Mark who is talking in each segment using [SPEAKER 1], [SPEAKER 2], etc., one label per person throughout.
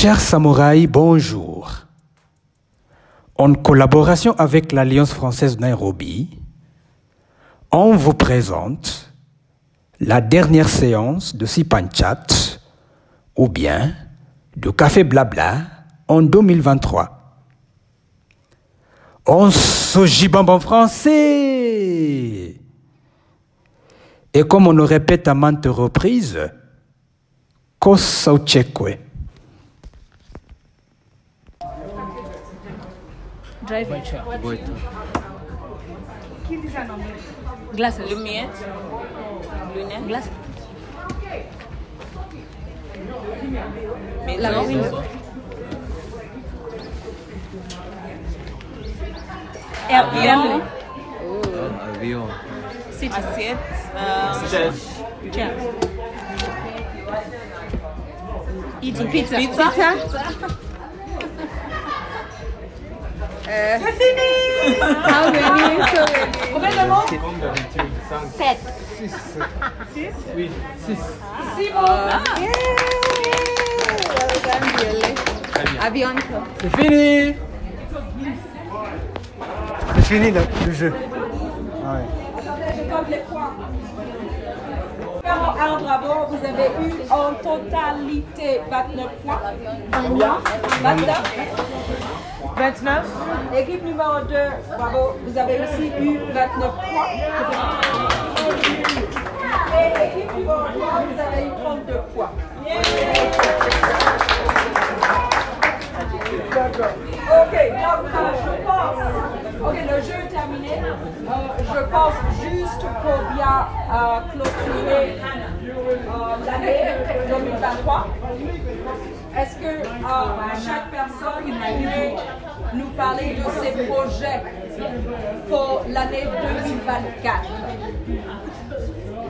[SPEAKER 1] Chers samouraïs, bonjour. En collaboration avec l'Alliance française Nairobi, on vous présente la dernière séance de Sipanchat ou bien de Café Blabla en 2023. On se gibambe en français. Et comme on le répète à maintes reprises, Kosa
[SPEAKER 2] Glasses.
[SPEAKER 3] Lumière. Lunettes.
[SPEAKER 2] Glasses. La
[SPEAKER 3] Avion.
[SPEAKER 2] airplane.
[SPEAKER 4] Avion.
[SPEAKER 2] Seat.
[SPEAKER 3] Assiette. euh,
[SPEAKER 2] Chair. Eating pizza.
[SPEAKER 3] Pizza.
[SPEAKER 2] How many? So
[SPEAKER 3] Combien de mots
[SPEAKER 4] Comme d'habitude, 5,
[SPEAKER 2] Sept.
[SPEAKER 4] 6. Oui, 6. Très bien.
[SPEAKER 2] Avion.
[SPEAKER 1] C'est fini C'est fini le, le jeu. Ouais.
[SPEAKER 5] Alors, bravo, vous avez eu en totalité 29 points. 29. 29. Équipe numéro 2, bravo, vous avez aussi eu 29 points. Et équipe numéro 3, vous avez eu 32 points. Ok, donc euh, je pense. Ok, le jeu est terminé. Euh, je pense juste pour bien euh, clôturer l'année 2023. Euh, chaque personne pourrait nous parler de ses projets pour l'année 2024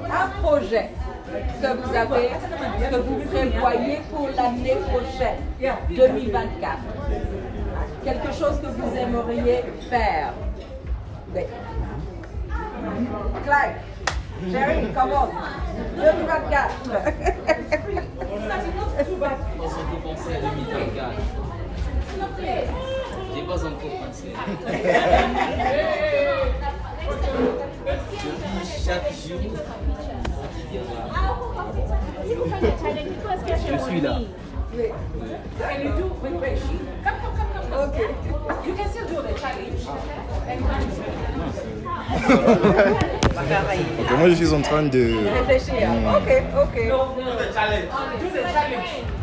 [SPEAKER 5] Un projet que vous avez, que vous prévoyez pour l'année prochaine, 2024 Quelque chose que vous aimeriez faire. Clive, Jerry, commence. 2024.
[SPEAKER 6] Pas encore pensé à 2024. J'ai pas encore pensé. Je vis chaque jour
[SPEAKER 4] Je suis là.
[SPEAKER 5] Can you do wait, wait, she- Come, come, come, come. Okay. You can still do the challenge.
[SPEAKER 7] Ok, moi je suis en train de.
[SPEAKER 5] Réfléchir. Ok, ok.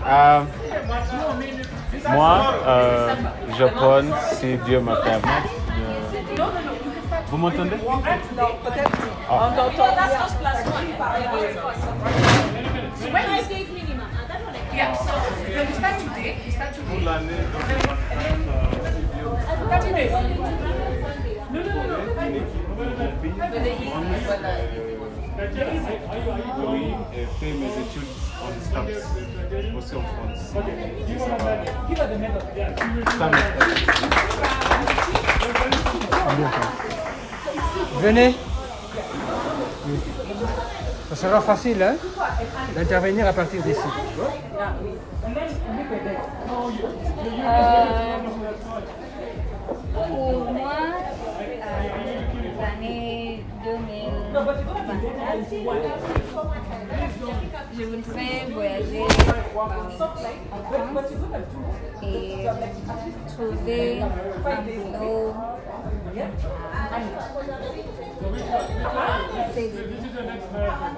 [SPEAKER 8] Euh, moi, euh, je prône, si Dieu me permet. de- Vous m'entendez?
[SPEAKER 5] Non, peut-être. On
[SPEAKER 8] Ça m'intéresse.
[SPEAKER 1] Venez. Ça sera facile hein, d'intervenir à partir d'ici.
[SPEAKER 9] Pour moi, euh, l'année 2024, je voudrais voyager en France et trouver un boulot.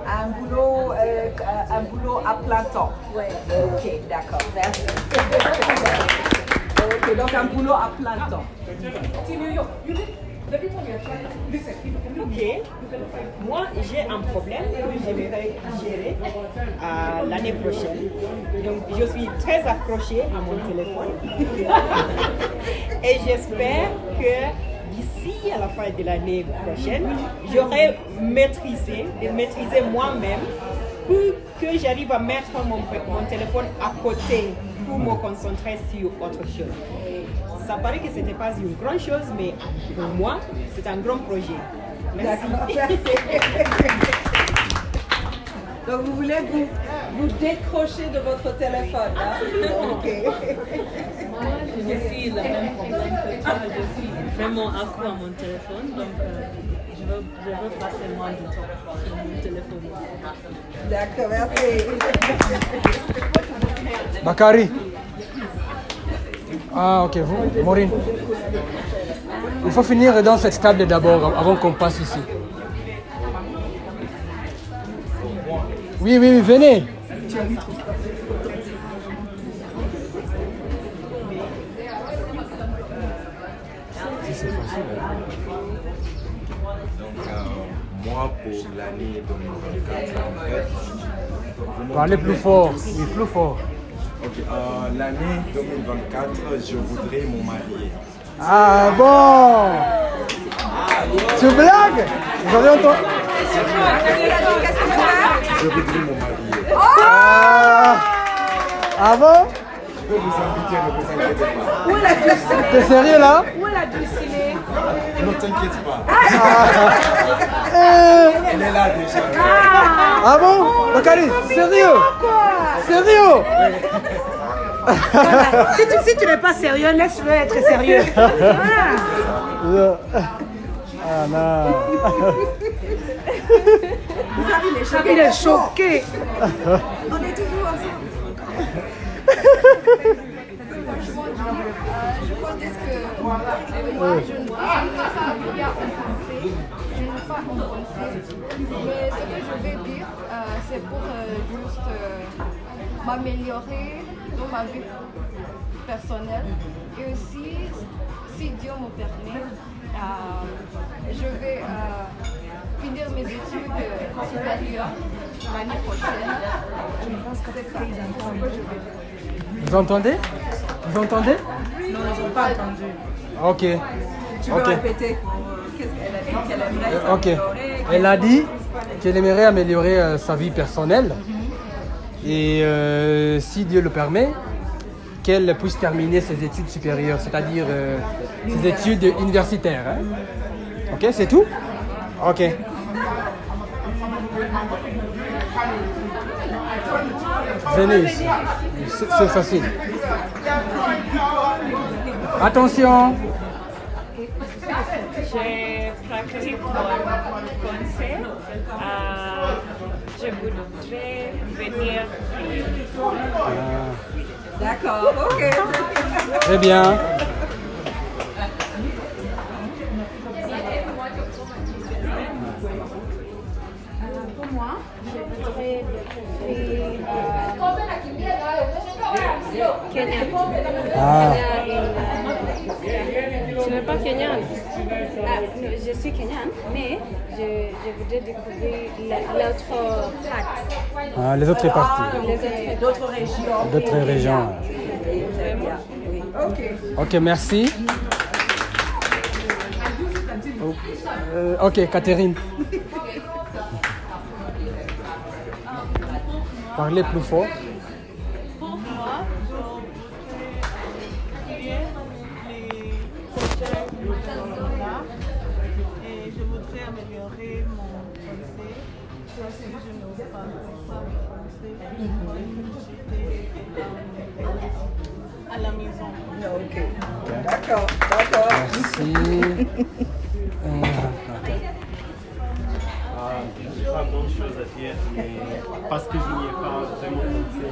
[SPEAKER 5] Un boulot, euh, un boulot à plein temps.
[SPEAKER 9] Ouais.
[SPEAKER 5] Ok, d'accord, merci. ok, donc un boulot à plein temps.
[SPEAKER 10] Ok. Moi, j'ai un problème que j'aimerais gérer euh, l'année prochaine. Donc, je suis très accrochée à mon téléphone. Et j'espère que d'ici à la fin de l'année prochaine, j'aurai maîtrisé, de maîtriser moi-même pour que j'arrive à mettre mon, mon téléphone à côté pour me concentrer sur autre chose. Ça paraît que ce n'était pas une grande chose, mais pour moi, c'est un grand projet. Merci.
[SPEAKER 5] Donc vous voulez vous, vous décrocher de votre téléphone. hein? Ok.
[SPEAKER 3] Je suis le même problème que toi. Je suis vraiment accro à mon téléphone. Donc, euh, je, veux, je veux passer moins de temps sur mon téléphone.
[SPEAKER 5] D'accord, merci.
[SPEAKER 1] Bakari. Ah, ok, vous, Maureen. Il faut finir dans cette table d'abord avant qu'on passe ici. Oui, oui, oui, venez. Si, c'est facile.
[SPEAKER 7] Donc, euh, moi, pour l'année 2024, en fait, vous m'entendez
[SPEAKER 1] Parlez plus fort. Oui, plus fort.
[SPEAKER 7] Ok, euh, l'année 2024, je voudrais me marier.
[SPEAKER 1] Ah bon? Tu blagues? Vous avez entendu?
[SPEAKER 7] Je voudrais me marier.
[SPEAKER 1] ah, ah bon?
[SPEAKER 7] Peux vous inviter, ne vous inquiétez pas.
[SPEAKER 5] Où elle a dû signer
[SPEAKER 1] T'es sérieux là
[SPEAKER 5] Où elle a dû signer
[SPEAKER 7] Ne t'inquiète pas.
[SPEAKER 1] Euh,
[SPEAKER 7] Elle est là déjà.
[SPEAKER 1] Ah bon Bakari, sérieux Sérieux
[SPEAKER 5] si tu, si tu n'es pas sérieux, laisse-le être sérieux.
[SPEAKER 1] Euh, Ah non.
[SPEAKER 5] Il est choqué.
[SPEAKER 9] Je pense que moi, je ne sais pas français. Je ne sais pas. Mais ce que je vais dire, c'est pour juste m'améliorer dans ma vie personnelle. Et aussi, si Dieu me permet, je vais finir mes études supérieures l'année prochaine. Je pense que c'est ça. que je vais.
[SPEAKER 1] Vous entendez? Vous entendez?
[SPEAKER 5] Non, ils n'ont pas entendu.
[SPEAKER 1] Ok.
[SPEAKER 5] Tu peux
[SPEAKER 1] Ok.
[SPEAKER 5] répéter Qu'est-ce qu'elle a dit qu'elle aimerait
[SPEAKER 1] Euh, Elle a dit qu'elle aimerait améliorer euh, sa vie personnelle. Et euh, si Dieu le permet, qu'elle puisse terminer ses études supérieures, c'est-à-dire euh, ses études universitaires. hein. Ok, c'est tout? Ok. Venez ici. C'est facile. Attention.
[SPEAKER 3] Je pratique mon français. Euh, je voudrais venir
[SPEAKER 5] D'accord, ok.
[SPEAKER 1] Très bien. Ah.
[SPEAKER 9] Tu n'es pas kenyane Je suis kenyane, mais je, je voudrais découvrir la- l'autre partie.
[SPEAKER 1] Ah, les autres parties.
[SPEAKER 9] Autres
[SPEAKER 5] D'autres régions.
[SPEAKER 1] D'autres régions.
[SPEAKER 5] Ok.
[SPEAKER 1] Ok, merci. Oh, euh, ok, Catherine. Parlez plus fort.
[SPEAKER 3] Pour moi, je les jours et je voudrais améliorer mon français parce que je ne parle pas français. À la maison.
[SPEAKER 5] Ok. D'accord, d'accord.
[SPEAKER 1] Merci.
[SPEAKER 11] pas grand chose à dire, mais parce que je n'y ai pas vraiment pensé,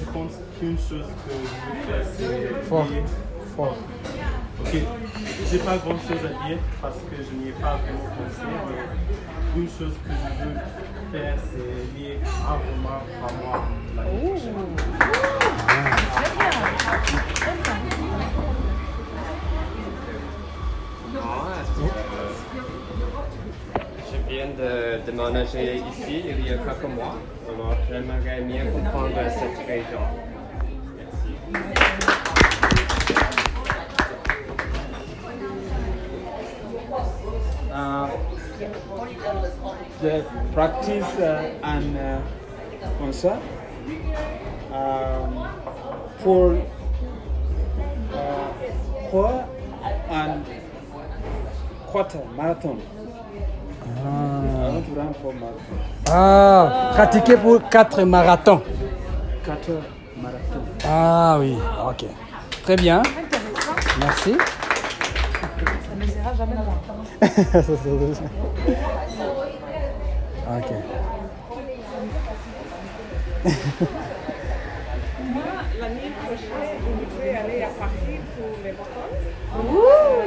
[SPEAKER 11] je pense qu'une chose que je veux faire, c'est.
[SPEAKER 1] Fort. Fort.
[SPEAKER 11] Ok, j'ai pas grand chose à dire parce que je n'y ai pas vraiment pensé, mais une chose que je veux faire, c'est lier un roman par mois prochaine.
[SPEAKER 12] Viens de déménager ici il y a quelques mois. Alors j'aimerais mieux comprendre cette région. Merci.
[SPEAKER 8] uh, the practice uh, and uh, concert um, for uh, four and quarter marathon.
[SPEAKER 1] Ah, pratiquer pour 4 marathons.
[SPEAKER 8] 4 heures marathon.
[SPEAKER 1] Ah oui, ok. Très bien. Merci.
[SPEAKER 13] Ça ne sera jamais moi.
[SPEAKER 1] ok.
[SPEAKER 3] Moi, l'année prochaine, je voudrais aller à Paris pour les vacances. Euh,